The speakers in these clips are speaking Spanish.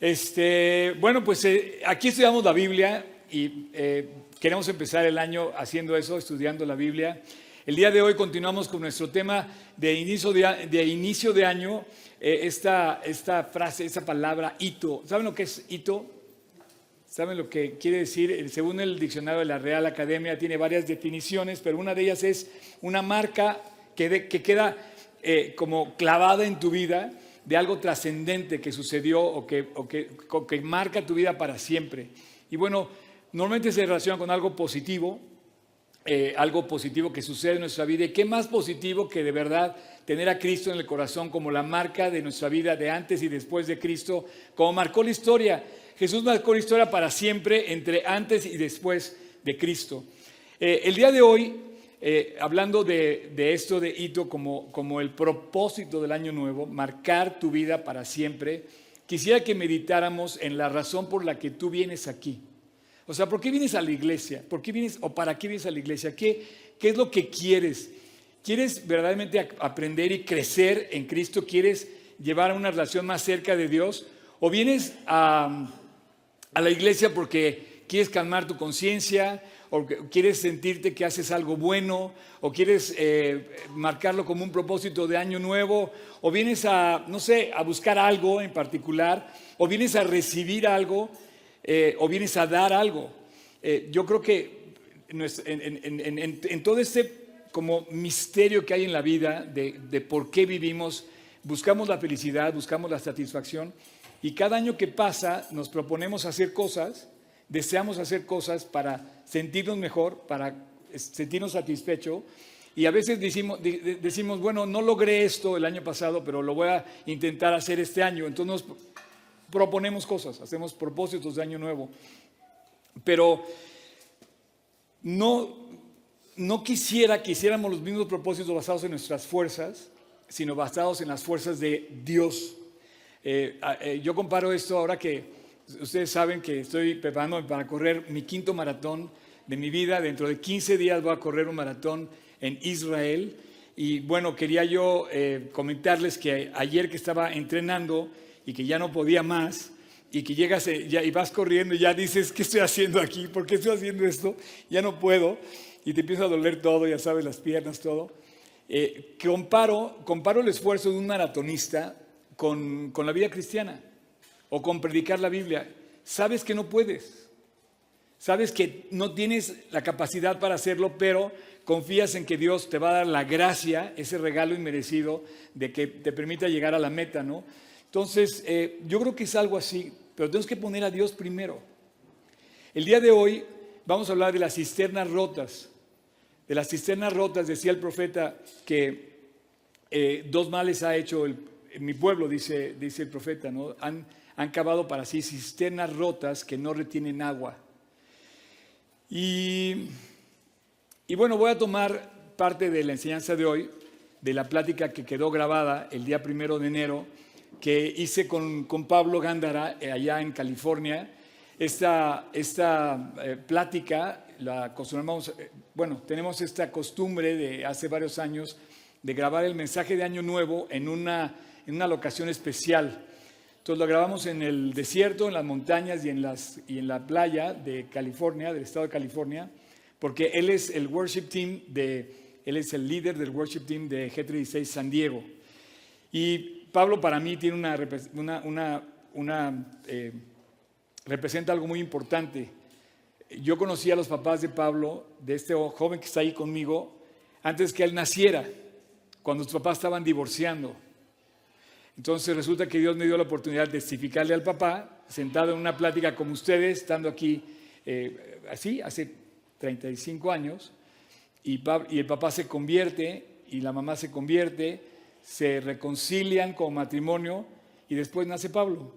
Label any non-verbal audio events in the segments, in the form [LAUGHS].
Este, bueno, pues eh, aquí estudiamos la Biblia y eh, queremos empezar el año haciendo eso, estudiando la Biblia. El día de hoy continuamos con nuestro tema de inicio de, año, eh, esta, frase, esta palabra hito. ¿Saben lo que es hito? ¿Saben lo que quiere decir? Según el diccionario de la Real Academia tiene varias definiciones, pero una de ellas es una marca que queda como clavada en tu vida de algo trascendente que sucedió o que, que, marca tu vida para siempre. Y bueno, normalmente se relaciona con algo positivo, eh, algo positivo que sucede en nuestra vida. ¿Y qué más positivo que de verdad tener a Cristo en el corazón como la marca de nuestra vida de antes y después de Cristo, como marcó la historia? Jesús marcó la historia para siempre entre antes y después de Cristo. Eh, el día de hoy eh, hablando de, esto de hito como, como el propósito del año nuevo, marcar tu vida para siempre, quisiera que meditáramos en la razón por la que tú vienes aquí. O sea, ¿por qué vienes a la iglesia? ¿Por qué vienes o para qué vienes a la iglesia? ¿Qué, qué es lo que quieres? ¿Quieres verdaderamente aprender y crecer en Cristo? ¿Quieres llevar una relación más cerca de Dios? ¿O vienes a, a la iglesia porque quieres calmar tu conciencia o quieres sentirte que haces algo bueno, o quieres eh, marcarlo como un propósito de año nuevo, o vienes a, no sé, a buscar algo en particular, o vienes a recibir algo, eh, o vienes a dar algo. Eh, yo creo que en, todo este como misterio que hay en la vida de, de por qué vivimos, buscamos la felicidad, buscamos la satisfacción, y cada año que pasa nos proponemos hacer cosas, deseamos hacer cosas para sentirnos mejor, para sentirnos satisfechos. Y a veces decimos, decimos, bueno, no logré esto el año pasado, pero lo voy a intentar hacer este año. Entonces nos proponemos cosas, hacemos propósitos de año nuevo. Pero no, no quisiera que hiciéramos los mismos propósitos basados en nuestras fuerzas, sino basados en las fuerzas de Dios. Eh, eh, yo comparo esto ahora que ustedes saben que estoy preparándome para correr mi quinto maratón de mi vida. Dentro de 15 días voy a correr un maratón en Israel. Y bueno, quería yo eh, comentarles que ayer que estaba entrenando y que ya no podía más, y que llegas eh, ya, y vas corriendo y ya dices, ¿qué estoy haciendo aquí? ¿Por qué estoy haciendo esto? Ya no puedo. Y te empieza a doler todo, ya sabes, las piernas, todo. Eh, comparo, comparo el esfuerzo de un maratonista con, con la vida cristiana o con predicar la Biblia, sabes que no puedes. Sabes que no tienes la capacidad para hacerlo, pero confías en que Dios te va a dar la gracia, ese regalo inmerecido de que te permita llegar a la meta, ¿no? Entonces, eh, yo creo que es algo así, pero tenemos que poner a Dios primero. El día de hoy vamos a hablar de las cisternas rotas. De las cisternas rotas, decía el profeta que eh, dos males ha hecho mi pueblo, dice, dice el profeta, ¿no? Han, han cavado para sí cisternas rotas que no retienen agua. Y, bueno, voy a tomar parte de la enseñanza de hoy, de la plática que quedó grabada el día primero de enero, que hice con, Pablo Gándara eh, allá en California. Esta, esta eh, plática la consumamos, eh, bueno, tenemos esta costumbre de hace varios años de grabar el mensaje de Año Nuevo en una, en una locación especial. Entonces lo grabamos en el desierto, en las montañas y en, las, y en la playa de California, del estado de California, porque él es el worship team de, él es el líder del worship team de G36 San Diego. Y Pablo para mí tiene una, una, una, eh, representa algo muy importante. Yo conocí a los papás de Pablo, de este joven que está ahí conmigo, antes que él naciera, cuando sus papás estaban divorciando. Entonces resulta que Dios me dio la oportunidad de testificarle al papá, sentado en una plática como ustedes, estando aquí eh, así, hace 35 años, y, el papá se convierte y la mamá se convierte, se reconcilian como matrimonio y después nace Pablo.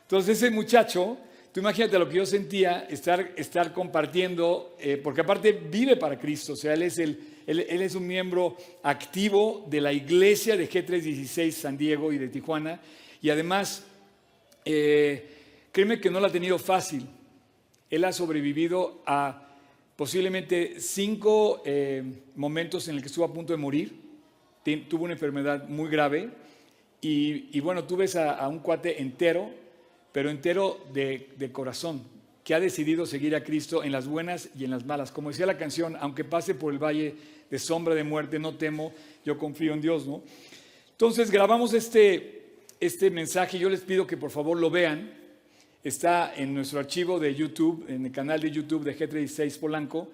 Entonces ese muchacho, tú imagínate lo que yo sentía, estar, estar compartiendo, eh, porque aparte vive para Cristo, o sea, él es el él, es un miembro activo de la iglesia de G316 San Diego y de Tijuana. Y además, eh, créeme que no lo ha tenido fácil. Él ha sobrevivido a posiblemente cinco eh, momentos en el que estuvo a punto de morir. tuvo una enfermedad muy grave. Y, bueno, tú ves a, un cuate entero, pero entero de corazón, que ha decidido seguir a Cristo en las buenas y en las malas. Como decía la canción, aunque pase por el valle de sombra de muerte, no temo, yo confío en Dios, ¿no? Entonces grabamos este, este mensaje, yo les pido que por favor lo vean. Está en nuestro archivo de YouTube, en el canal de YouTube de G36 Polanco,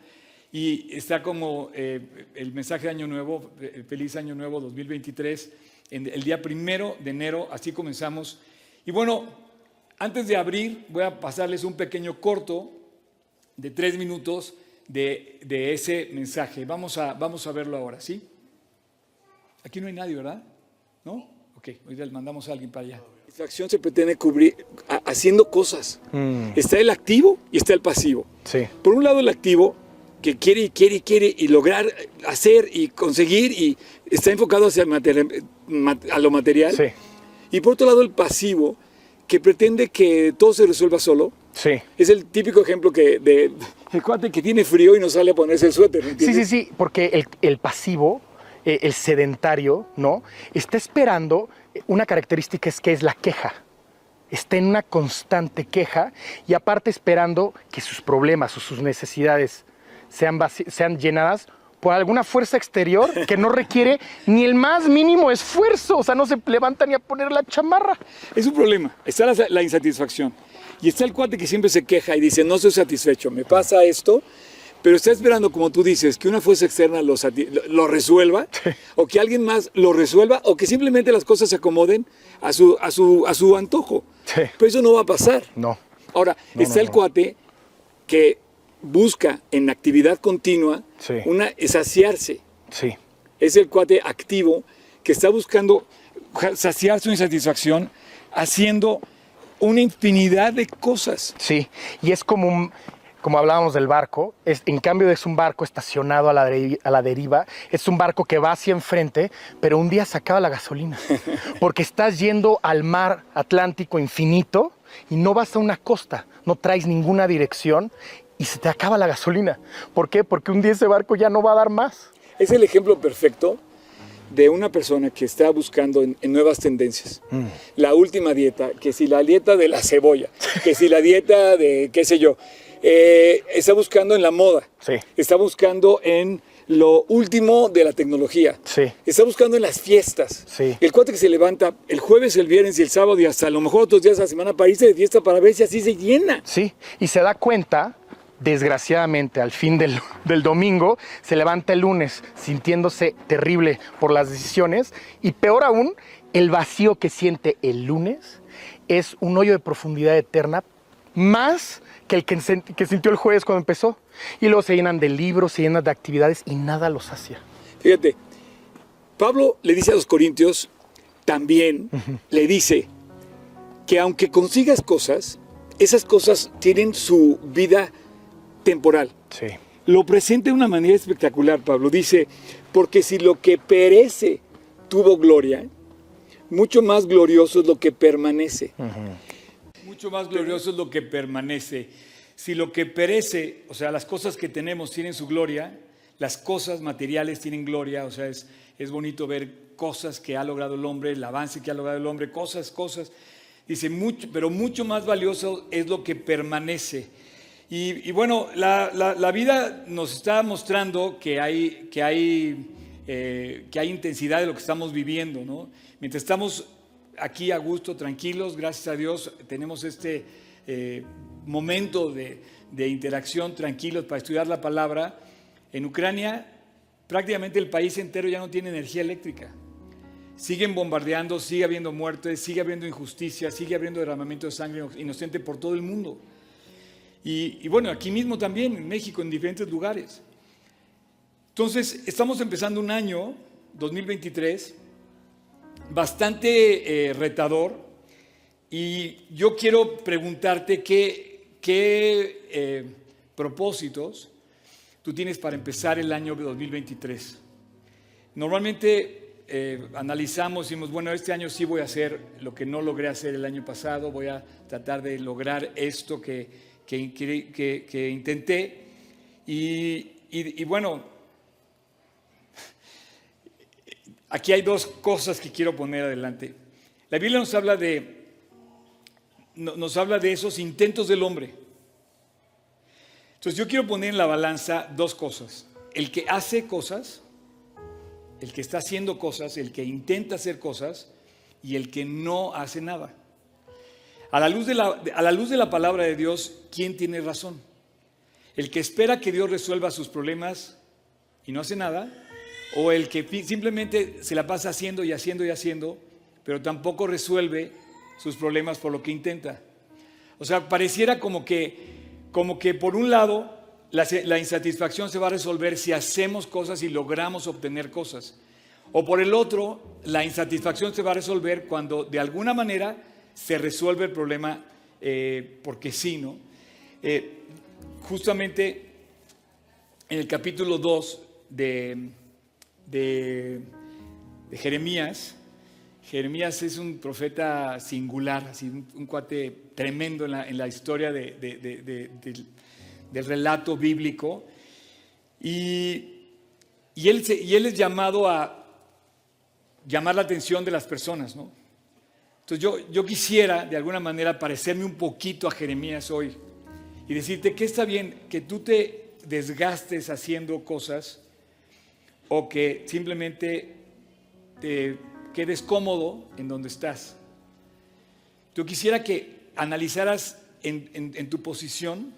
y está como eh, el mensaje de Año Nuevo, eh, feliz Año Nuevo 2023, en el día primero de enero, así comenzamos. Y bueno, antes de abrir, voy a pasarles un pequeño corto de tres minutos de, de ese mensaje. Vamos a, vamos a verlo ahora, ¿sí? Aquí no hay nadie, ¿verdad? ¿No? Ok, hoy le mandamos a alguien para allá. La acción se pretende cubrir a- haciendo cosas. Está el activo y está el pasivo. Sí. Por un lado el activo que quiere y quiere y quiere y lograr hacer y conseguir y está enfocado hacia el a lo material. Sí. Y por otro lado el pasivo que pretende que todo se resuelva solo. Sí. Es el típico ejemplo que de el cuate que tiene frío y no sale a ponerse el suéter. ¿me Sí, sí, entiendes? sí, porque el, el pasivo, eh, el sedentario, ¿no? Está esperando, eh, una característica es que es la queja. Está en una constante queja y aparte esperando que sus problemas o sus necesidades sean, sean llenadas por alguna fuerza exterior que no requiere ni el más mínimo esfuerzo. O sea, no se levanta ni a poner la chamarra. Es un problema. Está la, la insatisfacción. Y está el cuate que siempre se queja y dice, no estoy satisfecho, me pasa esto, pero está esperando, como tú dices, que una fuerza externa lo, resuelva, o que alguien más lo resuelva, o que simplemente las cosas se acomoden a su, a su, a su antojo. Sí. Pero eso no va a pasar. No. Ahora, No, está no, el no. cuate que busca en actividad continua Sí. una saciarse. Sí. Es el cuate activo que está buscando saciar su insatisfacción haciendo una infinidad de cosas. Sí, y es como un- como hablábamos del barco, es, en cambio es un barco estacionado a la, a la deriva, es un barco que va hacia enfrente, pero un día se acaba la gasolina, [LAUGHS] porque estás yendo al mar Atlántico infinito y no vas a una costa, no traes ninguna dirección y se te acaba la gasolina. ¿Por qué? Porque un día ese barco ya no va a dar más. Es el ejemplo perfecto de una persona que está buscando en, en nuevas tendencias. La última dieta, que si la dieta de la cebolla, que si la dieta de qué sé yo, eh, está buscando en la moda, Sí. está buscando en lo último de la tecnología, Sí. está buscando en las fiestas. Sí. El cuate que se levanta el jueves, el viernes y el sábado y hasta a lo mejor otros días de la semana para irse de fiesta para ver si así se llena. Sí, y se da cuenta, desgraciadamente, al fin del, [LAUGHS] del domingo, se levanta el lunes sintiéndose terrible por las decisiones y peor aún, el vacío que siente el lunes es un hoyo de profundidad eterna más que el que, que sintió el jueves cuando empezó. Y luego se llenan de libros, se llenan de actividades y nada los sacia. Fíjate, Pablo le dice a los corintios, también le dice que aunque consigas cosas, esas cosas tienen su vida temporal. Sí, Lo presenta de una manera espectacular, Pablo. Dice, porque si lo que perece tuvo gloria, mucho más glorioso es lo que permanece. Mucho más glorioso es lo que permanece. Si lo que perece, o sea, las cosas que tenemos tienen su gloria, las cosas materiales tienen gloria, o sea, es, es bonito ver cosas que ha logrado el hombre, el avance que ha logrado el hombre, cosas, cosas. Dice, mucho, pero mucho más valioso es lo que permanece. Y, bueno, la vida nos está mostrando que hay, que, hay, eh, que hay intensidad de lo que estamos viviendo, ¿no? Mientras estamos aquí a gusto, tranquilos, gracias a Dios, tenemos este eh, momento de, de interacción tranquilos para estudiar la palabra. En Ucrania, prácticamente el país entero ya no tiene energía eléctrica. Siguen bombardeando, sigue habiendo muertes, sigue habiendo injusticia, sigue habiendo derramamiento de sangre inocente por todo el mundo. Y, bueno, aquí mismo también, en México, en diferentes lugares. Entonces, estamos empezando un año, 2023, bastante eh, retador. Y yo quiero preguntarte qué, qué eh, propósitos tú tienes para empezar el año 2023. Normalmente eh, analizamos y decimos, bueno, este año sí voy a hacer lo que no logré hacer el año pasado, voy a tratar de lograr esto que, que, que- intenté. Y, y- y bueno, [LAUGHS] aquí hay dos cosas que quiero poner adelante. La Biblia nos habla de, no- nos habla de esos intentos del hombre. Entonces yo quiero poner en la balanza dos cosas. El que hace cosas, el que está haciendo cosas, el que intenta hacer cosas y el que no hace nada. A la luz de la, a la, luz de la palabra de Dios, ¿quién tiene razón? ¿El que espera que Dios resuelva sus problemas y no hace nada? ¿O el que simplemente se la pasa haciendo y haciendo y haciendo, pero tampoco resuelve sus problemas por lo que intenta? O sea, pareciera como que, como que por un lado la, la insatisfacción se va a resolver si hacemos cosas y logramos obtener cosas. O por el otro, la insatisfacción se va a resolver cuando de alguna manera se resuelve el problema eh, porque sí, ¿no? Eh, justamente en el capítulo 2 de, de- Jeremías, Jeremías es un profeta singular, así, un, un cuate tremendo en la, historia de- de- de- de- del, relato bíblico. Y, y él, se- y él es llamado a llamar la atención de las personas, ¿no? Entonces yo, yo quisiera de alguna manera parecerme un poquito a Jeremías hoy y decirte que está bien que tú te desgastes haciendo cosas o que simplemente te quedes cómodo en donde estás. Yo quisiera que analizaras en, en- tu posición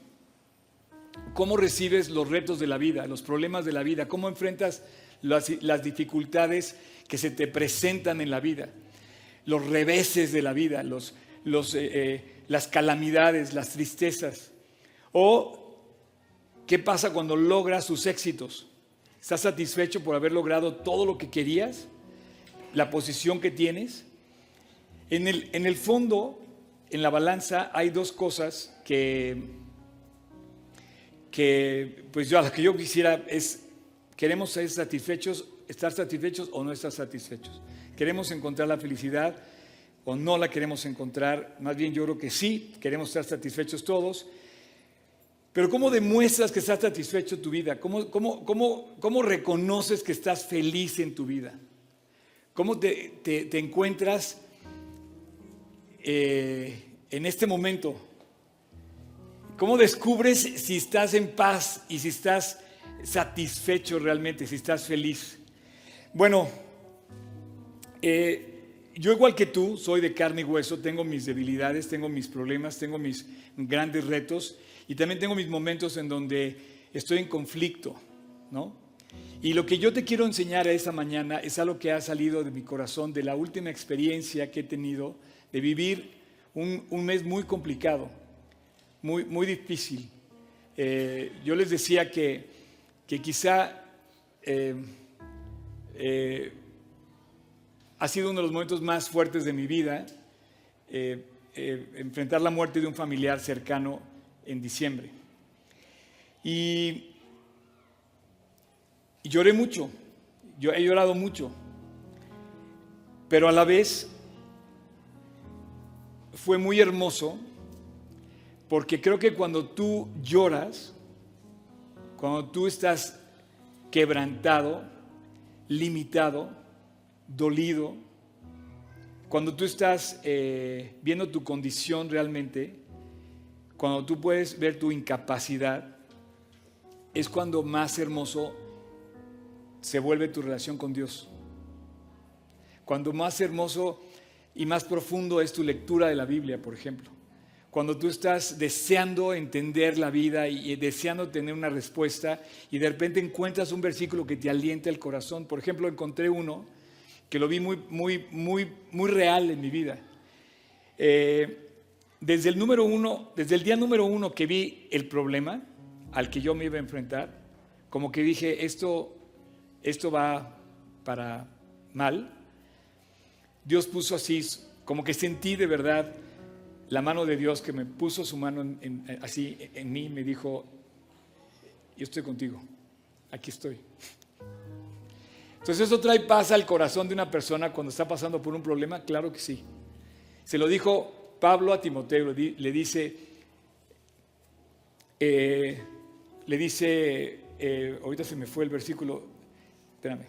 cómo recibes los retos de la vida, los problemas de la vida, cómo enfrentas las, las dificultades que se te presentan en la vida, los reveses de la vida, los, eh, eh, las calamidades, las tristezas. O qué pasa cuando logras sus éxitos. ¿Estás satisfecho por haber logrado todo lo que querías? ¿La posición que tienes? En el, en el fondo, en la balanza, hay dos cosas que, que pues yo a las que yo quisiera es, queremos ser satisfechos, estar satisfechos o no estar satisfechos. Queremos encontrar la felicidad o no la queremos encontrar. Más bien yo creo que sí, queremos estar satisfechos todos. Pero ¿cómo demuestras que estás satisfecho en tu vida? ¿Cómo, cómo, cómo, cómo reconoces que estás feliz en tu vida? ¿Cómo te, te- encuentras eh, en este momento? ¿Cómo descubres si estás en paz y si estás satisfecho realmente, si estás feliz? Bueno, eh, yo igual que tú, soy de carne y hueso, tengo mis debilidades, tengo mis problemas, tengo mis grandes retos y también tengo mis momentos en donde estoy en conflicto, ¿no? Y lo que yo te quiero enseñar esta mañana es algo que ha salido de mi corazón, de la última experiencia que he tenido de vivir un, un mes muy complicado, muy, muy difícil. Eh, yo les decía que, que quizá eh, eh, ha sido uno de los momentos más fuertes de mi vida, eh, eh, enfrentar la muerte de un familiar cercano en diciembre. Y, y lloré mucho, yo he llorado mucho, pero a la vez fue muy hermoso porque creo que cuando tú lloras, cuando tú estás quebrantado, limitado, dolido, cuando tú estás eh, viendo tu condición realmente, cuando tú puedes ver tu incapacidad, es cuando más hermoso se vuelve tu relación con Dios. Cuando más hermoso y más profundo es tu lectura de la Biblia, por ejemplo. Cuando tú estás deseando entender la vida y deseando tener una respuesta y de repente encuentras un versículo que te alienta el corazón. Por ejemplo, encontré uno que lo vi muy, muy, muy, muy real en mi vida. Eh, desde el número uno, desde el día número uno que vi el problema al que yo me iba a enfrentar, como que dije, esto, esto va para mal. Dios puso así, como que sentí de verdad la mano de Dios que me puso su mano en- en- así en mí, me dijo, yo estoy contigo, aquí estoy. Entonces eso trae paz al corazón de una persona cuando está pasando por un problema, claro que sí. Se lo dijo Pablo a Timoteo, le di- le dice, eh, le dice, eh, ahorita se me fue el versículo, espérame.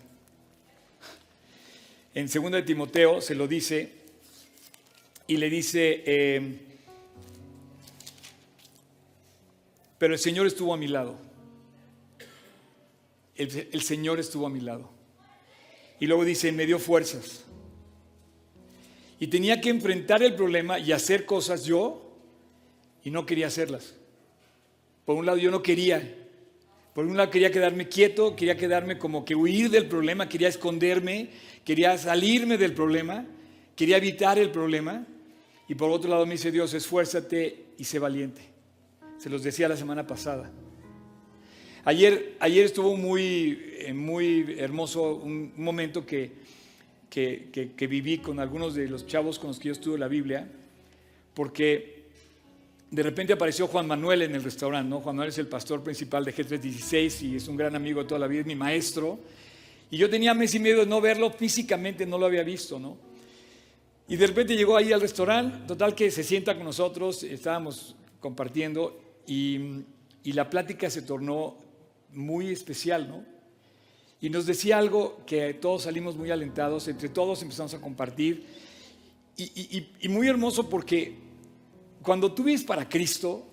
En 2 de Timoteo se lo dice y le dice, eh, pero el Señor estuvo a mi lado. El Señor estuvo a mi lado. Y luego dice, me dio fuerzas. Y tenía que enfrentar el problema y hacer cosas yo y no quería hacerlas. Por un lado yo no quería. Por un lado quería quedarme quieto, quería quedarme como que huir del problema, quería esconderme, quería salirme del problema, quería evitar el problema. Y por otro lado me dice Dios, esfuérzate y sé valiente. Se los decía la semana pasada. Ayer, ayer estuvo muy, eh, muy hermoso un momento que, que, viví con algunos de los chavos con los que yo estudio la Biblia, porque de repente apareció Juan Manuel en el restaurante, ¿no? Juan Manuel es el pastor principal de G316 y es un gran amigo de toda la vida, es mi maestro. Y yo tenía mes y medio de no verlo, físicamente no lo había visto, ¿no? Y de repente llegó ahí al restaurante, total que se sienta con nosotros, estábamos compartiendo y la plática se tornó muy especial, ¿no? Y nos decía algo que todos salimos muy alentados, entre todos empezamos a compartir. Y, muy hermoso porque cuando tú vives para Cristo,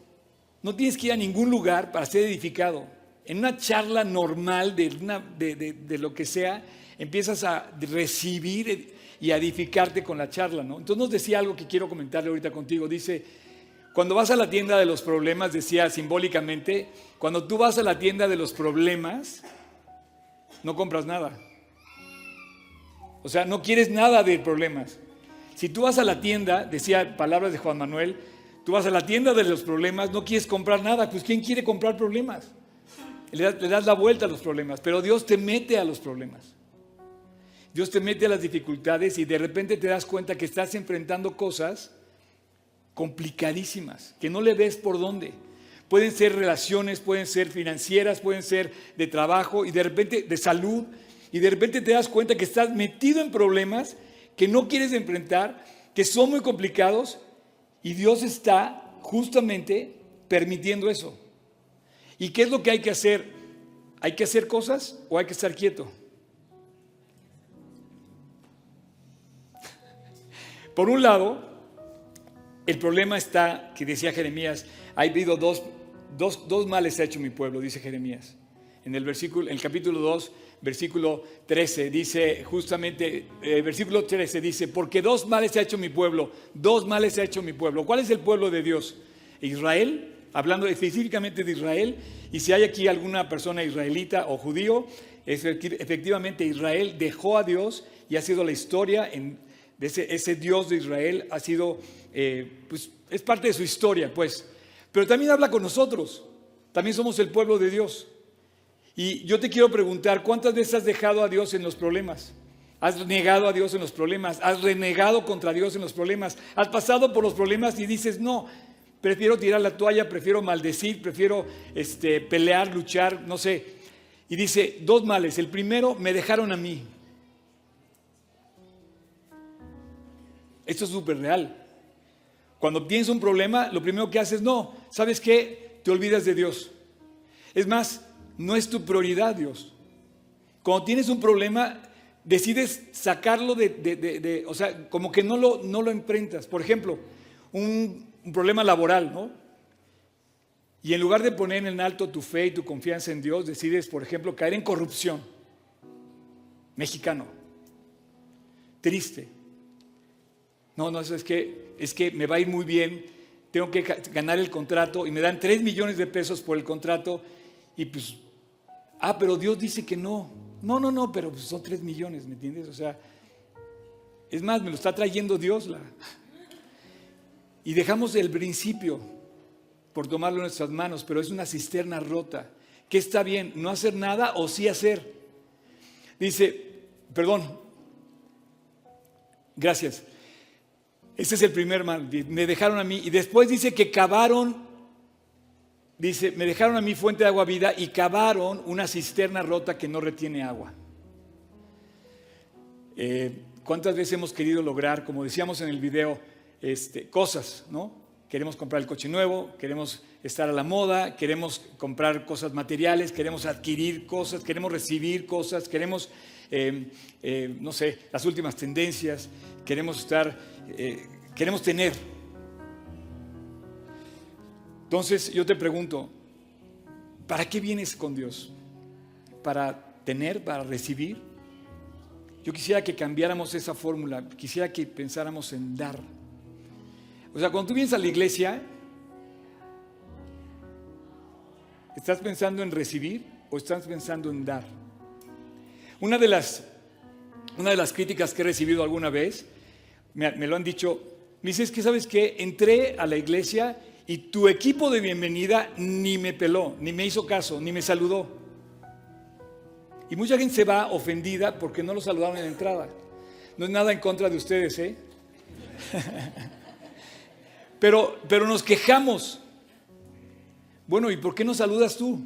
no tienes que ir a ningún lugar para ser edificado. En una charla normal de, una, de, de, de lo que sea, empiezas a recibir y a edificarte con la charla, ¿no? Entonces nos decía algo que quiero comentarle ahorita contigo. Dice, cuando vas a la tienda de los problemas, decía simbólicamente, cuando tú vas a la tienda de los problemas, no compras nada. O sea, no quieres nada de problemas. Si tú vas a la tienda, decía palabras de Juan Manuel, tú vas a la tienda de los problemas, no quieres comprar nada, pues ¿quién quiere comprar problemas? Le das, la vuelta a los problemas, pero Dios te mete a los problemas. Dios te mete a las dificultades y de repente te das cuenta que estás enfrentando cosas complicadísimas, que no le ves por dónde. Pueden ser relaciones, pueden ser financieras, pueden ser de trabajo y de repente de salud. Y de repente te das cuenta que estás metido en problemas que no quieres enfrentar, que son muy complicados y Dios está justamente permitiendo eso. ¿Y qué es lo que hay que hacer? ¿Hay que hacer cosas o hay que estar quieto? Por un lado, el problema está, que decía Jeremías, ha habido dos, dos, dos males ha hecho mi pueblo, dice Jeremías. En el, versículo, en el capítulo 2, versículo 13, dice justamente, eh, versículo 13 dice, porque dos males ha hecho mi pueblo, dos males ha hecho mi pueblo. ¿Cuál es el pueblo de Dios? Israel, hablando específicamente de Israel, y si hay aquí alguna persona israelita o judío, efectivamente Israel dejó a Dios y ha sido la historia en, ese, Dios de Israel, ha sido, eh, pues es parte de su historia, pues. Pero también habla con nosotros, también somos el pueblo de Dios. Y yo te quiero preguntar, ¿cuántas veces has dejado a Dios en los problemas? Has negado a Dios en los problemas, has renegado contra Dios en los problemas, has pasado por los problemas y dices, no, prefiero tirar la toalla, prefiero maldecir, prefiero este, pelear, luchar, no sé. Y dice, dos males. El primero, me dejaron a mí. Esto es súper real. Cuando tienes un problema, lo primero que haces, no, ¿sabes qué? Te olvidas de Dios. Es más, no es tu prioridad Dios. Cuando tienes un problema, decides sacarlo de, de, de, o sea, como que no lo, no lo enfrentas. Por ejemplo, un, un problema laboral, ¿no? Y en lugar de poner en alto tu fe y tu confianza en Dios, decides, por ejemplo, caer en corrupción. Mexicano. Triste. No, no, es que, es que me va a ir muy bien, tengo que ganar el contrato y me dan 3 millones de pesos por el contrato y pues, ah, pero Dios dice que no. No, no, no, pero pues son 3 millones, ¿me entiendes? O sea, es más, me lo está trayendo Dios. Y dejamos el principio por tomarlo en nuestras manos, pero es una cisterna rota. ¿Qué está bien? ¿No hacer nada o sí hacer? Dice, perdón, gracias. Ese es el primer mal. Me dejaron a mí. Y después dice que cavaron, dice, me dejaron a mí fuente de agua vida y cavaron una cisterna rota que no retiene agua. Eh, ¿Cuántas veces hemos querido lograr, como decíamos en el video, este, cosas, ¿no? Queremos comprar el coche nuevo, queremos estar a la moda, queremos comprar cosas materiales, queremos adquirir cosas, queremos recibir cosas, queremos, eh, eh, no sé, las últimas tendencias, queremos estar, eh, queremos tener. Entonces yo te pregunto, ¿para qué vienes con Dios? ¿Para tener, para recibir? Yo quisiera que cambiáramos esa fórmula, quisiera que pensáramos en dar. O sea, cuando tú vienes a la iglesia, ¿estás pensando en recibir o estás pensando en dar? Una de las, una de las críticas que he recibido alguna vez, me, lo han dicho, me dice, que sabes que entré a la iglesia y tu equipo de bienvenida ni me peló, ni me hizo caso, ni me saludó. Y mucha gente se va ofendida porque no lo saludaron en la entrada. No es nada en contra de ustedes, ¿eh? [LAUGHS] pero, pero nos quejamos. Bueno, ¿y por qué no saludas tú?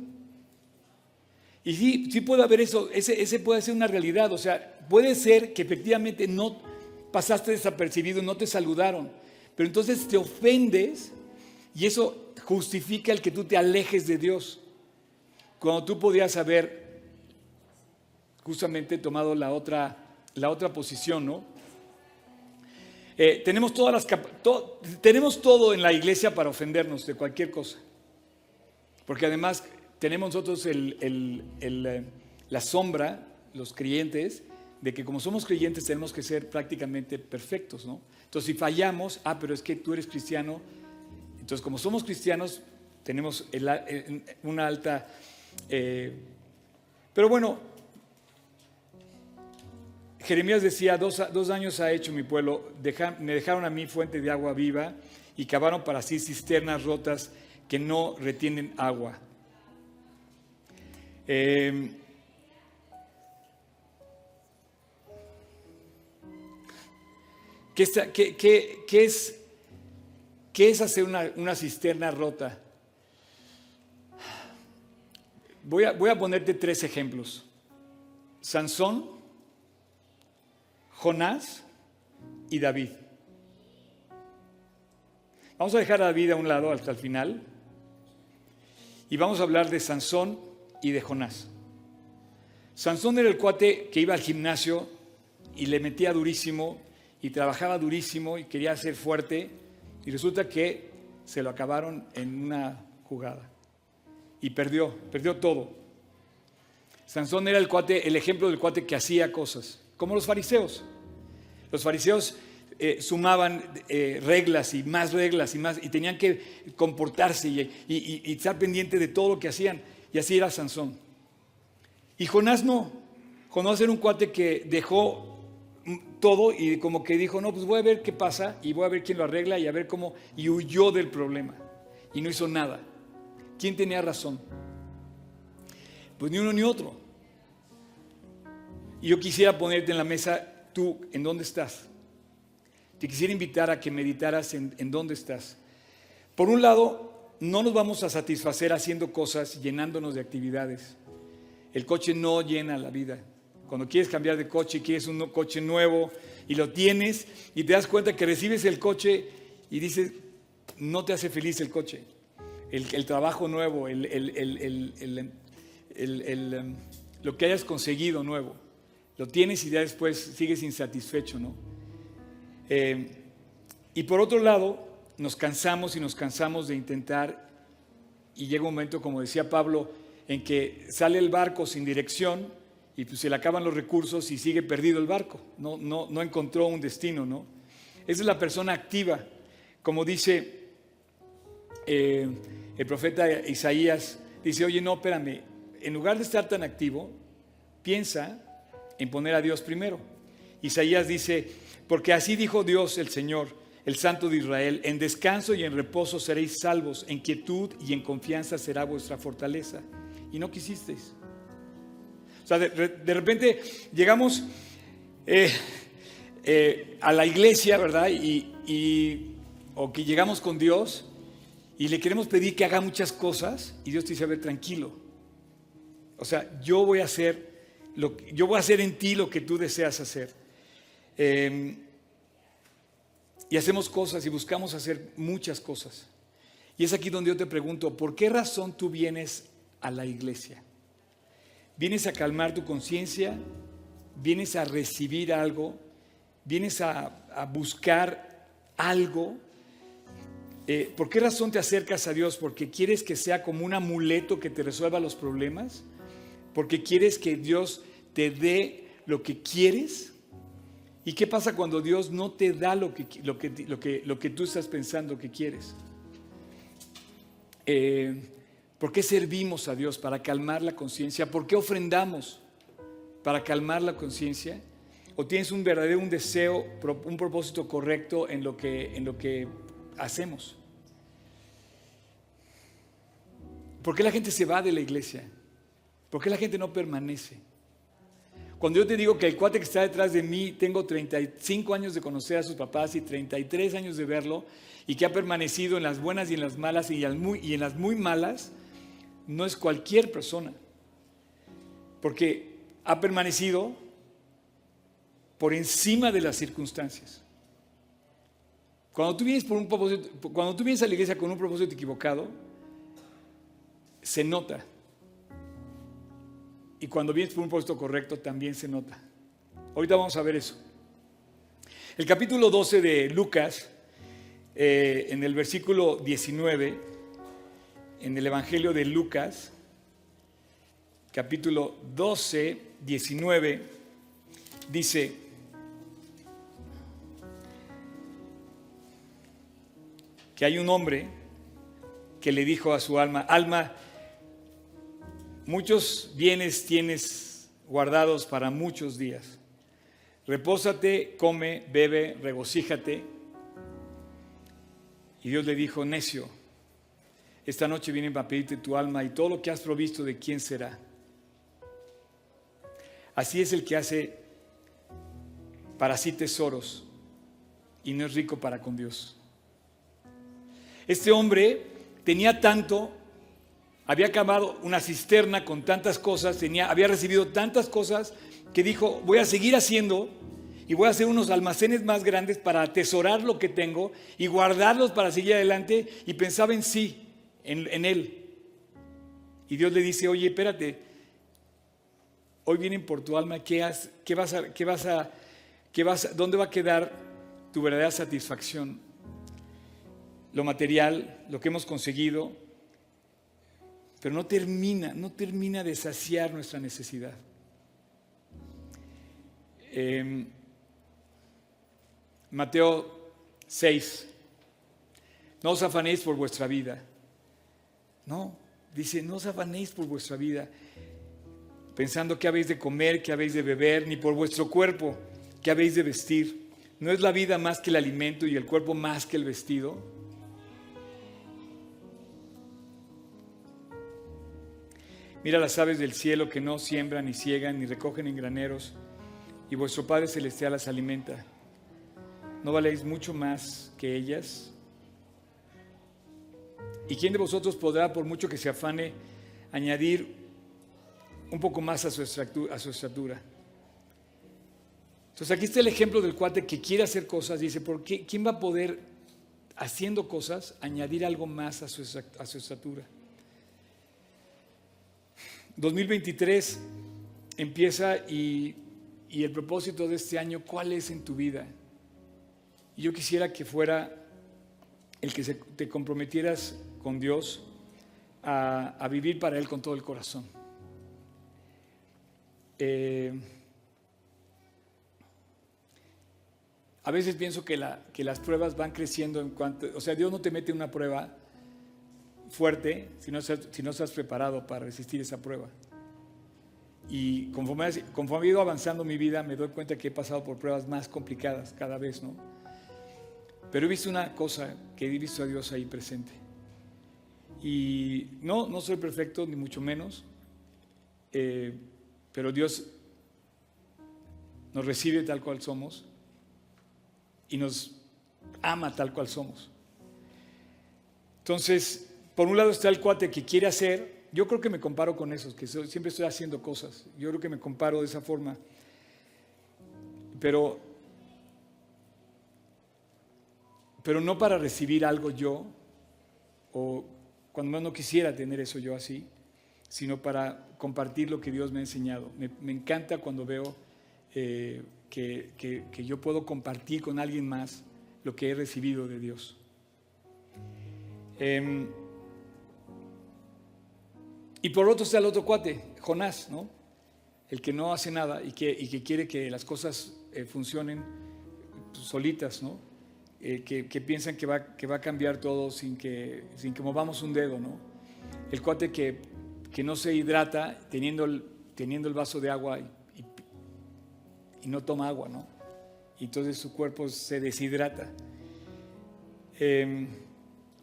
Y sí, sí puede haber eso, ese, ese puede ser una realidad. O sea, puede ser que efectivamente no pasaste desapercibido, no te saludaron. Pero entonces te ofendes y eso justifica el que tú te alejes de Dios. Cuando tú podías haber justamente tomado la otra, la otra posición, ¿no? Eh, tenemos, todas las tenemos todo en la iglesia para ofendernos de cualquier cosa. Porque además tenemos nosotros el, el, eh, la sombra, los creyentes, de que como somos creyentes tenemos que ser prácticamente perfectos, ¿no? Entonces si fallamos, ah, pero es que tú eres cristiano, entonces, como somos cristianos, tenemos una alta... Eh, pero bueno, Jeremías decía, dos, años ha hecho mi pueblo, me dejaron a mí fuente de agua viva y cavaron para sí cisternas rotas que no retienen agua. Eh, ¿qué, qué es ¿Qué es hacer una, cisterna rota? Voy a, voy a ponerte tres ejemplos. Sansón, Jonás y David. Vamos a dejar a David a un lado hasta el final y vamos a hablar de Sansón y de Jonás. Sansón era el cuate que iba al gimnasio y le metía durísimo y trabajaba durísimo y quería ser fuerte y resulta que se lo acabaron en una jugada. Y perdió, perdió todo. Sansón era el cuate, el ejemplo del cuate que hacía cosas, como los fariseos. Los fariseos eh, sumaban eh, reglas y más reglas y más, y tenían que comportarse y, y, estar pendiente de todo lo que hacían. Y así era Sansón. Y Jonás no. Jonás era un cuate que dejó todo y como que dijo, no, pues voy a ver qué pasa y voy a ver quién lo arregla y a ver cómo, y huyó del problema y no hizo nada. ¿Quién tenía razón? Pues ni uno ni otro. Y yo quisiera ponerte en la mesa, tú, ¿en dónde estás? Te quisiera invitar a que meditaras en, en dónde estás. Por un lado, no nos vamos a satisfacer haciendo cosas, llenándonos de actividades. El coche no llena la vida. Cuando quieres cambiar de coche, quieres un coche nuevo y lo tienes y te das cuenta que recibes el coche y dices, no te hace feliz el coche. El, trabajo nuevo, el, um, lo que hayas conseguido nuevo. Lo tienes y ya después sigues insatisfecho, ¿no? Eh, y por otro lado, nos cansamos y nos cansamos de intentar y llega un momento, como decía Pablo, en que sale el barco sin dirección y pues se le acaban los recursos y sigue perdido el barco. No, no, no encontró un destino, ¿no? Esa es la persona activa. Como dice eh, el profeta Isaías, dice, oye, no, espérame, en lugar de estar tan activo, piensa en poner a Dios primero. Isaías dice, porque así dijo Dios el Señor, el Santo de Israel, en descanso y en reposo seréis salvos, en quietud y en confianza será vuestra fortaleza. Y no quisisteis. O sea, de, repente llegamos eh, eh, a la iglesia, ¿verdad? Y, o que llegamos con Dios y le queremos pedir que haga muchas cosas y Dios te dice, a ver, tranquilo. O sea, yo voy a hacer, lo, yo voy a hacer en ti lo que tú deseas hacer. Em, y hacemos cosas y buscamos hacer muchas cosas. Y es aquí donde yo te pregunto, ¿por qué razón tú vienes a la iglesia? Vienes a calmar tu conciencia, vienes a recibir algo, vienes a, buscar algo. Eh, ¿Por qué razón te acercas a Dios? ¿Porque quieres que sea como un amuleto que te resuelva los problemas? ¿Porque quieres que Dios te dé lo que quieres? ¿Y qué pasa cuando Dios no te da lo que, lo que, lo que, lo que tú estás pensando que quieres? Eh, ¿Por qué servimos a Dios? Para calmar la conciencia. ¿Por qué ofrendamos? Para calmar la conciencia. ¿O tienes un verdadero un deseo, un propósito correcto en lo que, en lo que hacemos? ¿Por qué la gente se va de la iglesia? ¿Por qué la gente no permanece? Cuando yo te digo que el cuate que está detrás de mí, tengo 35 años de conocer a sus papás y 33 años de verlo, y que ha permanecido en las buenas y en las malas y en las muy malas, no es cualquier persona. Porque ha permanecido por encima de las circunstancias. Cuando tú vienes, por un cuando tú vienes a la iglesia con un propósito equivocado, se nota. Y cuando vienes por un puesto correcto también se nota. Ahorita vamos a ver eso. El capítulo 12 de Lucas, eh, en el versículo 19, en el Evangelio de Lucas, capítulo 12, 19, dice, que hay un hombre que le dijo a su alma, alma, Muchos bienes tienes guardados para muchos días. Repósate, come, bebe, regocíjate. Y Dios le dijo, necio, esta noche viene a pedirte tu alma y todo lo que has provisto de quién será. Así es el que hace para sí tesoros y no es rico para con Dios. Este hombre tenía tanto había acabado una cisterna con tantas cosas, tenía, había recibido tantas cosas que dijo, voy a seguir haciendo y voy a hacer unos almacenes más grandes para atesorar lo que tengo y guardarlos para seguir adelante y pensaba en sí, en, él. Y Dios le dice, oye, espérate, hoy vienen por tu alma, ¿qué, has, vas a, qué vas a, qué vas, ¿dónde va a quedar tu verdadera satisfacción? Lo material, lo que hemos conseguido, pero no termina, no termina de saciar nuestra necesidad. Em, Mateo 6, no os afanéis por vuestra vida. No, dice, no os afanéis por vuestra vida, pensando que habéis de comer, que habéis de beber, ni por vuestro cuerpo, que habéis de vestir. ¿No es la vida más que el alimento y el cuerpo más que el vestido? Mira las aves del cielo que no siembran ni ciegan ni recogen en graneros, y vuestro Padre Celestial las alimenta. ¿No valéis mucho más que ellas? ¿Y quién de vosotros podrá, por mucho que se afane, añadir un poco más a su, a su estatura? Entonces aquí está el ejemplo del cuate que quiere hacer cosas, dice, ¿por qué? ¿quién va a poder, haciendo cosas, añadir algo más a su, a su estatura? 2023 empieza y, el propósito de este año, ¿cuál es en tu vida? Yo quisiera que fuera el que te comprometieras con Dios a, vivir para Él con todo el corazón. Eh, a veces pienso que, las pruebas van creciendo en cuanto, o sea, Dios no te mete una prueba fuerte si no, si no estás preparado para resistir esa prueba. Y conforme, conforme he ido avanzando mi vida, me doy cuenta que he pasado por pruebas más complicadas cada vez, ¿no? Pero he visto una cosa, que he visto a Dios ahí presente. Y no, no soy perfecto, ni mucho menos, eh, pero Dios nos recibe tal cual somos y nos ama tal cual somos. Entonces, por un lado está el cuate que quiere hacer, yo creo que me comparo con esos, que siempre estoy haciendo cosas, yo creo que me comparo de esa forma. Pero, pero no para recibir algo yo, o cuando no quisiera tener eso yo así, sino para compartir lo que Dios me ha enseñado. Me, encanta cuando veo eh, que, que yo puedo compartir con alguien más lo que he recibido de Dios. Em, y por otro está el otro cuate, Jonás, ¿no? El que no hace nada y que, y que quiere que las cosas eh, funcionen solitas, ¿no? Eh, que, piensan que va, que va a cambiar todo sin que, sin que movamos un dedo, ¿no? El cuate que, que no se hidrata teniendo el, teniendo el vaso de agua y, no toma agua, ¿no? Y entonces su cuerpo se deshidrata. Eh,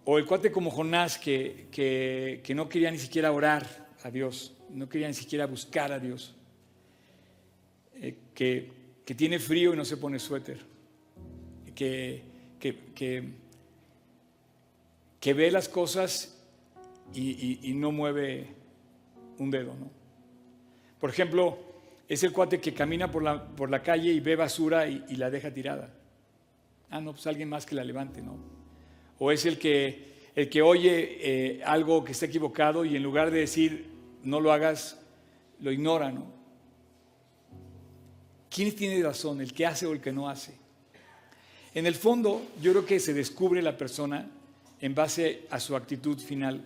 o el cuate como Jonás que, que, que, no quería ni siquiera orar a Dios, no quería ni siquiera buscar a Dios, eh, que, que, tiene frío y no se pone suéter, que, que ve las cosas y, y, no mueve un dedo. ¿no? Por ejemplo, es el cuate que camina por la, por la calle y ve basura y, y la deja tirada. Ah, no, pues alguien más que la levante, ¿no? o es el que, el que oye eh, algo que está equivocado y en lugar de decir no lo hagas, lo ignora, ¿no? ¿Quién tiene razón, el que hace o el que no hace? En el fondo, yo creo que se descubre la persona en base a su actitud final.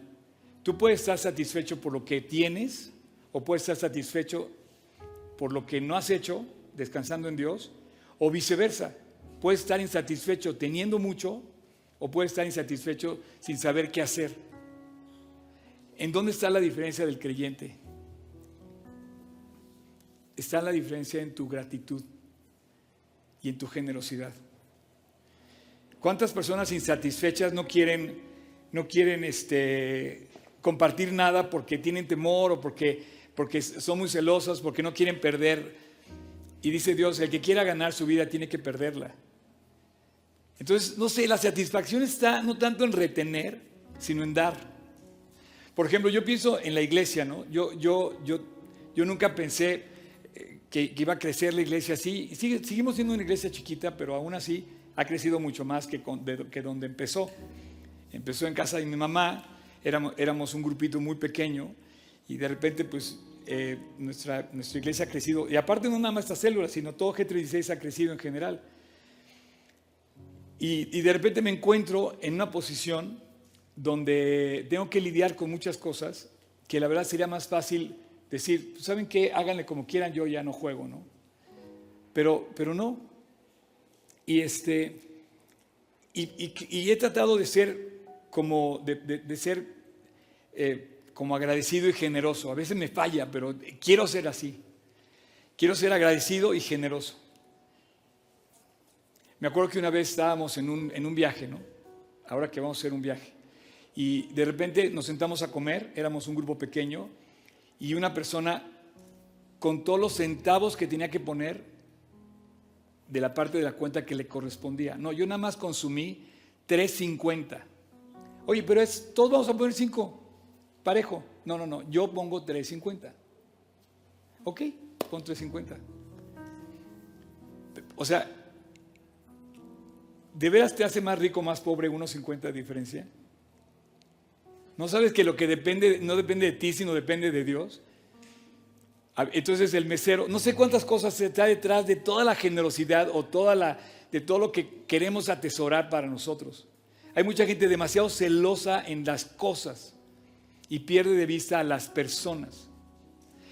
Tú puedes estar satisfecho por lo que tienes o puedes estar satisfecho por lo que no has hecho, descansando en Dios, o viceversa. Puedes estar insatisfecho teniendo mucho o puede estar insatisfecho sin saber qué hacer. ¿En dónde está la diferencia del creyente? Está la diferencia en tu gratitud y en tu generosidad. ¿Cuántas personas insatisfechas no quieren, no quieren este, compartir nada porque tienen temor o porque, porque son muy celosas, porque no quieren perder? Y dice Dios, el que quiera ganar su vida tiene que perderla. Entonces, no sé, la satisfacción está no tanto en retener, sino en dar. Por ejemplo, yo pienso en la iglesia, ¿no? Yo, yo, yo, yo nunca pensé eh, que, iba a crecer la iglesia así. Sigue, seguimos siendo una iglesia chiquita, pero aún así ha crecido mucho más que, con, de, que donde empezó. Empezó en casa de mi mamá, éramos, éramos un grupito muy pequeño y de repente pues eh, nuestra, nuestra iglesia ha crecido. Y aparte no nada más estas células, sino todo G36 ha crecido en general. Y, y, de repente me encuentro en una posición donde tengo que lidiar con muchas cosas que la verdad sería más fácil decir, ¿saben qué? Háganle como quieran, yo ya no juego, ¿no? Pero, pero no. Y, este, y, he tratado de ser como, de, ser eh, como agradecido y generoso. A veces me falla, pero quiero ser así. Quiero ser agradecido y generoso. Me acuerdo que una vez estábamos en un, en un viaje, ¿no? Ahora que vamos a hacer un viaje. Y de repente nos sentamos a comer, éramos un grupo pequeño, y una persona con todos los centavos que tenía que poner de la parte de la cuenta que le correspondía. No, yo nada más consumí 3.50. Oye, pero es, todos vamos a poner 5, parejo. No, no, no, yo pongo 3.50. Ok, pon 3.50. O sea, ¿De veras te hace más rico, más pobre 1.50 de diferencia? ¿No sabes que lo que depende no depende de ti, sino depende de Dios? Entonces el mesero, no sé cuántas cosas está detrás de toda la generosidad o toda la, de todo lo que queremos atesorar para nosotros. Hay mucha gente demasiado celosa en las cosas y pierde de vista a las personas.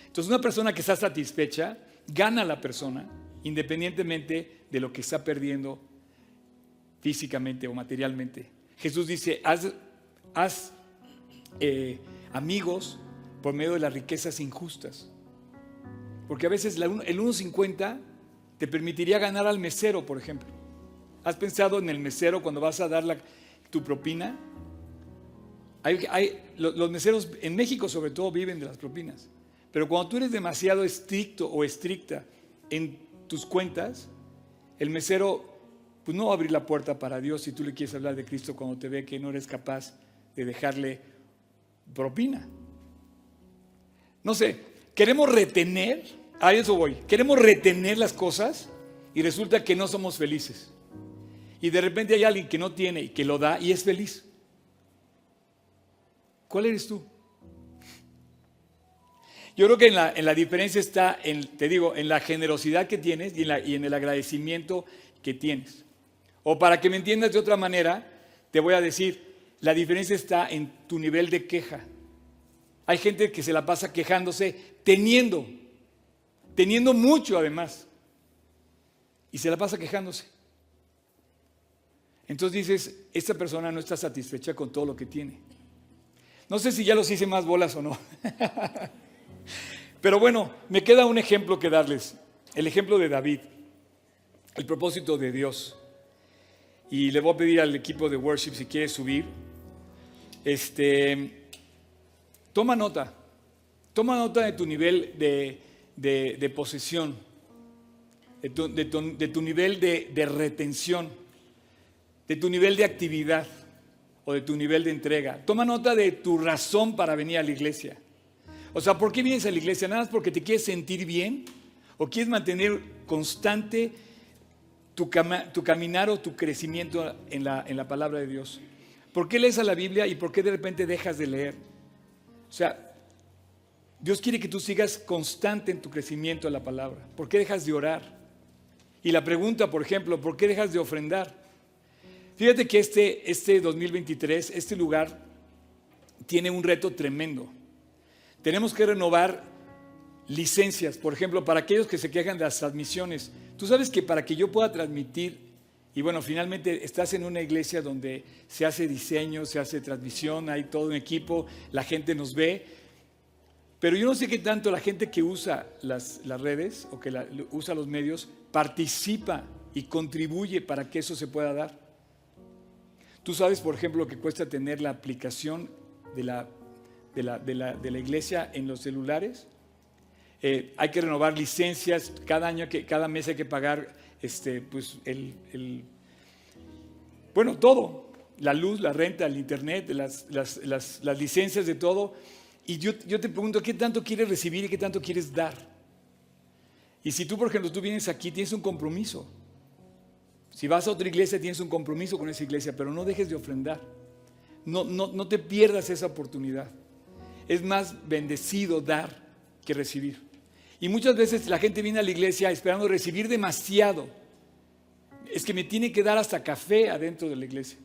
Entonces una persona que está satisfecha gana a la persona independientemente de lo que está perdiendo físicamente o materialmente. Jesús dice, haz, haz eh, amigos por medio de las riquezas injustas. Porque a veces el 1.50 te permitiría ganar al mesero, por ejemplo. ¿Has pensado en el mesero cuando vas a dar tu propina? Los meseros en México sobre todo viven de las propinas. Pero cuando tú eres demasiado estricto o estricta en tus cuentas, el mesero pues no va a abrir la puerta para Dios si tú le quieres hablar de Cristo cuando te ve que no eres capaz de dejarle propina. No sé, queremos retener, a eso voy, queremos retener las cosas y resulta que no somos felices. Y de repente hay alguien que no tiene y que lo da y es feliz. ¿Cuál eres tú? Yo creo que en la, en la diferencia está, en, te digo, en la generosidad que tienes y en, la, y en el agradecimiento que tienes. O para que me entiendas de otra manera, te voy a decir, La diferencia está en tu nivel de queja. Hay gente que se la pasa quejándose, teniendo, teniendo mucho además, y se la pasa quejándose. Entonces dices, esta persona no está satisfecha con todo lo que tiene. No sé si ya los hice más bolas o no. [LAUGHS] Pero bueno, me queda un ejemplo que darles. El ejemplo de David. El propósito de Dios. Y le voy a pedir al equipo de worship si quiere subir. Este, toma nota. Toma nota de tu nivel de, posesión. De tu, nivel de retención. De tu nivel de actividad o de tu nivel de entrega. Toma nota de tu razón para venir a la iglesia. O sea, ¿por qué vienes a la iglesia? ¿Nada más porque te quieres sentir bien? ¿O quieres mantener constante tu, caminar o tu crecimiento en la, en la palabra de Dios? ¿Por qué lees a la Biblia y por qué de repente dejas de leer? O sea, Dios quiere que tú sigas constante en tu crecimiento en la palabra. ¿Por qué dejas de orar? Y la pregunta, por ejemplo, ¿por qué dejas de ofrendar? Fíjate que este, este 2023, este lugar, tiene un reto tremendo. Tenemos que renovar licencias, por ejemplo, para aquellos que se quejan de las transmisiones. Tú sabes que para que yo pueda transmitir, y bueno, finalmente estás en una iglesia donde se hace diseño, se hace transmisión, hay todo un equipo, la gente nos ve, pero yo no sé qué tanto la gente que usa las, redes o que usa los medios participa y contribuye para que eso se pueda dar. Tú sabes, por ejemplo, lo que cuesta tener la aplicación de la, de la, iglesia en los celulares. Eh, hay que renovar licencias, cada año, que, cada mes hay que pagar este, pues, el, bueno, todo, la luz, la renta, el internet, las, las, licencias de todo. Y yo, yo te pregunto, ¿qué tanto quieres recibir y qué tanto quieres dar? Y si tú, por ejemplo, tú vienes aquí, tienes un compromiso. Si vas a otra iglesia tienes un compromiso con esa iglesia, pero no dejes de ofrendar. No, no, no te pierdas esa oportunidad. Es más bendecido dar que recibir. Y muchas veces la gente viene a la iglesia esperando recibir demasiado. Es que me tiene que dar hasta café adentro de la iglesia.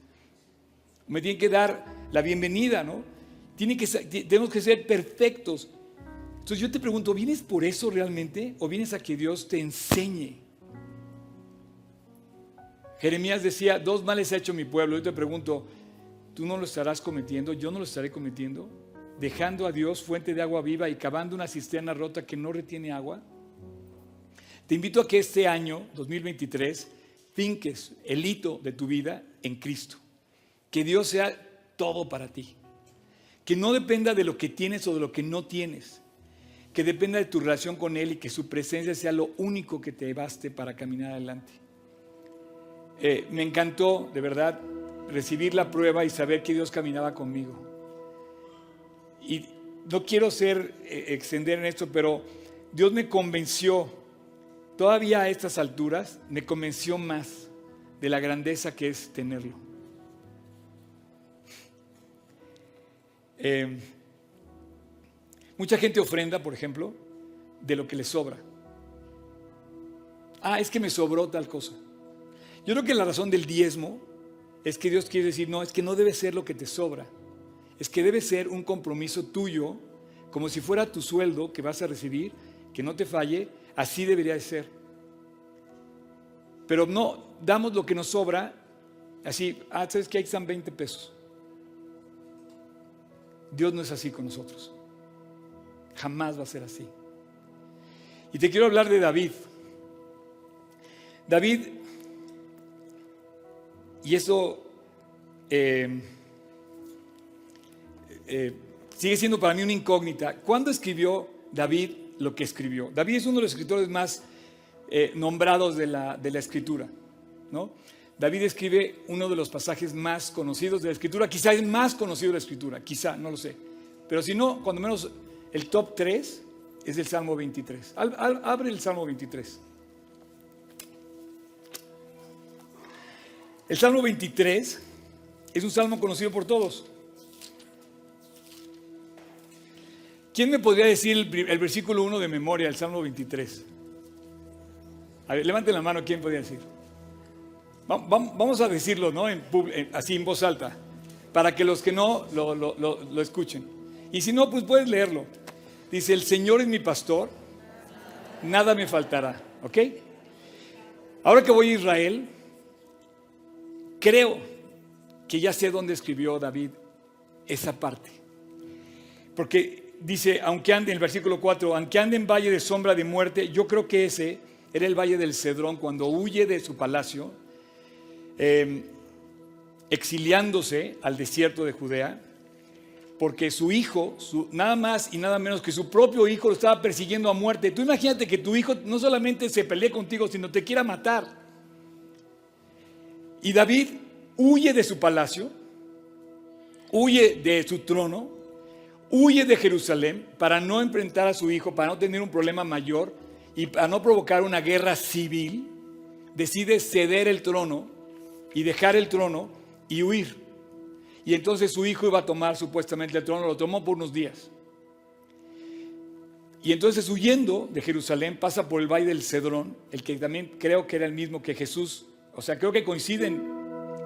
Me tiene que dar la bienvenida, ¿no? Tiene que, tenemos que ser perfectos. Entonces yo te pregunto, ¿vienes por eso realmente? ¿O vienes a que Dios te enseñe? Jeremías decía, dos males ha hecho mi pueblo. Yo te pregunto, ¿tú no lo estarás cometiendo? ¿Yo no lo estaré cometiendo? ¿Dejando a Dios fuente de agua viva y cavando una cisterna rota que no retiene agua? Te invito a que este año, 2023, finques el hito de tu vida en Cristo. Que Dios sea todo para ti. Que no dependa de lo que tienes o de lo que no tienes. Que dependa de tu relación con Él y que su presencia sea lo único que te baste para caminar adelante. Eh, me encantó, de verdad, recibir la prueba y saber que Dios caminaba conmigo. Y no quiero ser, eh, extender en esto, pero Dios me convenció, todavía a estas alturas, me convenció más de la grandeza que es tenerlo. Eh, mucha gente ofrenda, por ejemplo, de lo que le sobra. Ah, es que me sobró tal cosa. Yo creo que la razón del diezmo es que Dios quiere decir, no, es que no debe ser lo que te sobra, es que debe ser un compromiso tuyo, como si fuera tu sueldo que vas a recibir, que no te falle, así debería de ser. Pero no, damos lo que nos sobra, así, ah, sabes que ahí están 20 pesos. Dios no es así con nosotros. Jamás va a ser así. Y te quiero hablar de David. David y eso eh, eh, sigue siendo para mí una incógnita. ¿Cuándo escribió David lo que escribió? David es uno de los escritores más eh, nombrados de la, de la escritura. ¿no? David escribe uno de los pasajes más conocidos de la escritura, quizá es más conocido de la escritura, quizá, no lo sé. Pero si no, cuando menos el top 3 es el Salmo 23. abre el Salmo 23. El Salmo 23 es un salmo conocido por todos. ¿Quién me podría decir el, versículo 1 de memoria del Salmo 23? A ver, levanten la mano, ¿quién podría decir? Vamos a decirlo, ¿no? así en voz alta. para que los que no lo, lo- lo- lo escuchen. Y si no, pues puedes leerlo. Dice, el Señor es mi pastor, nada me faltará. ¿Ok? Ahora que voy a Israel, creo que ya sé dónde escribió David esa parte. Porque dice, aunque ande, en el versículo 4, aunque ande en valle de sombra de muerte, yo creo que ese era el valle del Cedrón cuando huye de su palacio, eh, exiliándose al desierto de Judea, porque su hijo, nada más y nada menos que su propio hijo lo estaba persiguiendo a muerte. Tú imagínate que tu hijo no solamente se pelee contigo, sino te quiera matar. Y David huye de su palacio, huye de su trono, huye de Jerusalén para no enfrentar a su hijo, para no tener un problema mayor y para no provocar una guerra civil, decide ceder el trono y dejar el trono y huir. Y entonces su hijo iba a tomar supuestamente el trono, lo tomó por unos días. Y entonces huyendo de Jerusalén pasa por el valle del Cedrón, el que también creo que era el mismo que Jesús, o sea, creo que coinciden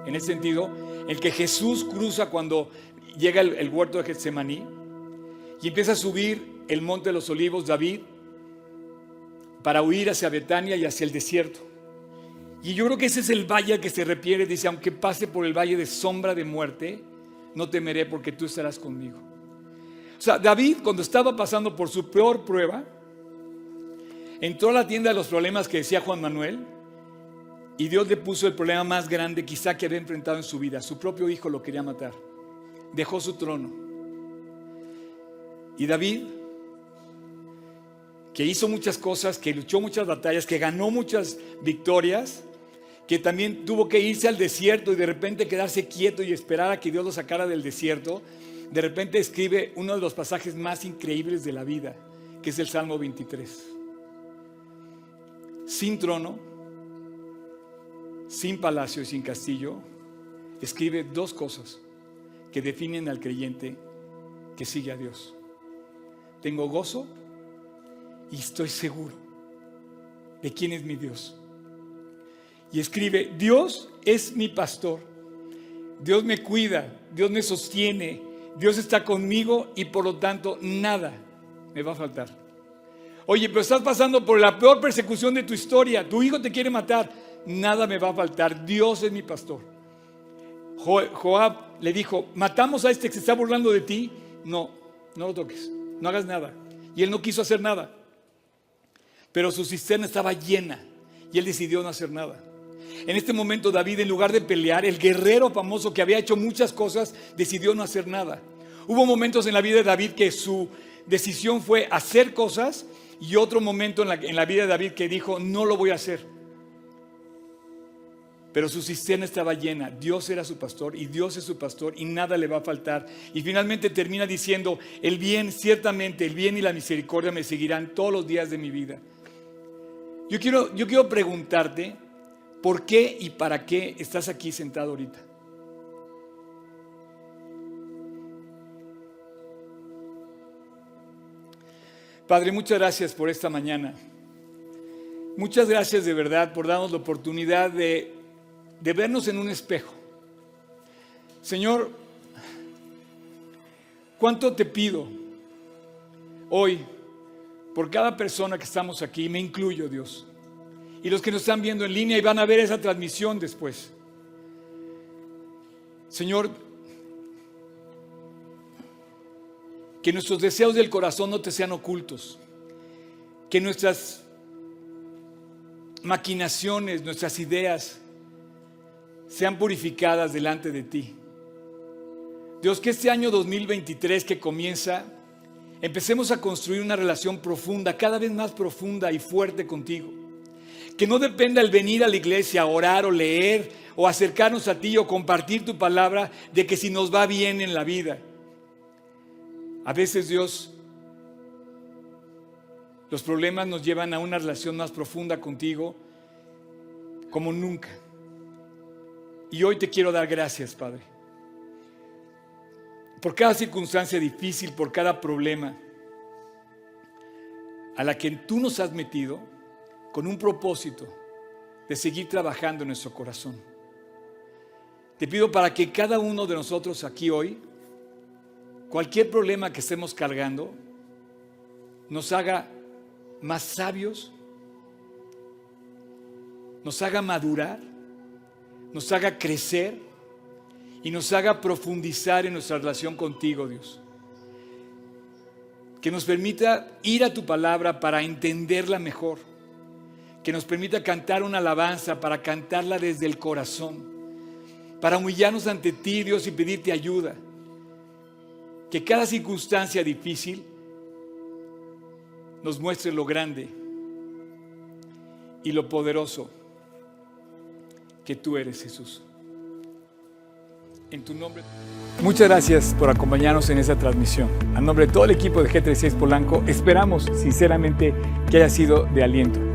en ese sentido, el que Jesús cruza cuando llega el, huerto de Getsemaní y empieza a subir el monte de los olivos David para huir hacia Betania y hacia el desierto. Y yo creo que ese es el valle al que se refiere, dice, aunque pase por el valle de sombra de muerte, no temeré porque tú estarás conmigo. O sea, David cuando estaba pasando por su peor prueba, entró a la tienda de los problemas que decía Juan Manuel y Dios le puso el problema más grande quizá que había enfrentado en su vida. Su propio hijo lo quería matar. Dejó su trono. Y David, que hizo muchas cosas, que luchó muchas batallas, que ganó muchas victorias, que también tuvo que irse al desierto y de repente quedarse quieto y esperar a que Dios lo sacara del desierto, de repente escribe uno de los pasajes más increíbles de la vida, que es el Salmo 23. Sin trono, sin palacio y sin castillo, escribe dos cosas que definen al creyente que sigue a Dios. Tengo gozo y estoy seguro de quién es mi Dios. Y escribe, Dios es mi pastor, Dios me cuida, Dios me sostiene, Dios está conmigo y por lo tanto nada me va a faltar. Oye, pero estás pasando por la peor persecución de tu historia, tu hijo te quiere matar, nada me va a faltar, Dios es mi pastor. Jo- Joab le dijo, matamos a este que se está burlando de ti, no, no lo toques, no hagas nada. Y él no quiso hacer nada, pero su cisterna estaba llena y él decidió no hacer nada. En este momento David, en lugar de pelear, el guerrero famoso que había hecho muchas cosas, decidió no hacer nada. Hubo momentos en la vida de David que su decisión fue hacer cosas y otro momento en la, en la vida de David que dijo, no lo voy a hacer. Pero su cisterna estaba llena, Dios era su pastor y Dios es su pastor y nada le va a faltar. Y finalmente termina diciendo, el bien, ciertamente, el bien y la misericordia me seguirán todos los días de mi vida. Yo quiero, yo quiero preguntarte, ¿por qué y para qué estás aquí sentado ahorita? Padre, muchas gracias por esta mañana. Muchas gracias de verdad por darnos la oportunidad de, de vernos en un espejo. Señor, ¿cuánto te pido hoy por cada persona que estamos aquí? Me incluyo, Dios. Y los que nos están viendo en línea y van a ver esa transmisión después. Señor, que nuestros deseos del corazón no te sean ocultos. Que nuestras maquinaciones, nuestras ideas sean purificadas delante de ti. Dios, que este año 2023 que comienza, empecemos a construir una relación profunda, cada vez más profunda y fuerte contigo. Que no dependa el venir a la iglesia, a orar o leer o acercarnos a ti o compartir tu palabra de que si nos va bien en la vida. A veces Dios, los problemas nos llevan a una relación más profunda contigo como nunca. Y hoy te quiero dar gracias, Padre. Por cada circunstancia difícil, por cada problema a la que tú nos has metido con un propósito de seguir trabajando en nuestro corazón. Te pido para que cada uno de nosotros aquí hoy, cualquier problema que estemos cargando, nos haga más sabios, nos haga madurar, nos haga crecer y nos haga profundizar en nuestra relación contigo, Dios. Que nos permita ir a tu palabra para entenderla mejor. Que nos permita cantar una alabanza para cantarla desde el corazón. Para humillarnos ante ti, Dios, y pedirte ayuda. Que cada circunstancia difícil nos muestre lo grande y lo poderoso que tú eres, Jesús. En tu nombre. Muchas gracias por acompañarnos en esta transmisión. A nombre de todo el equipo de G36 Polanco, esperamos sinceramente que haya sido de aliento.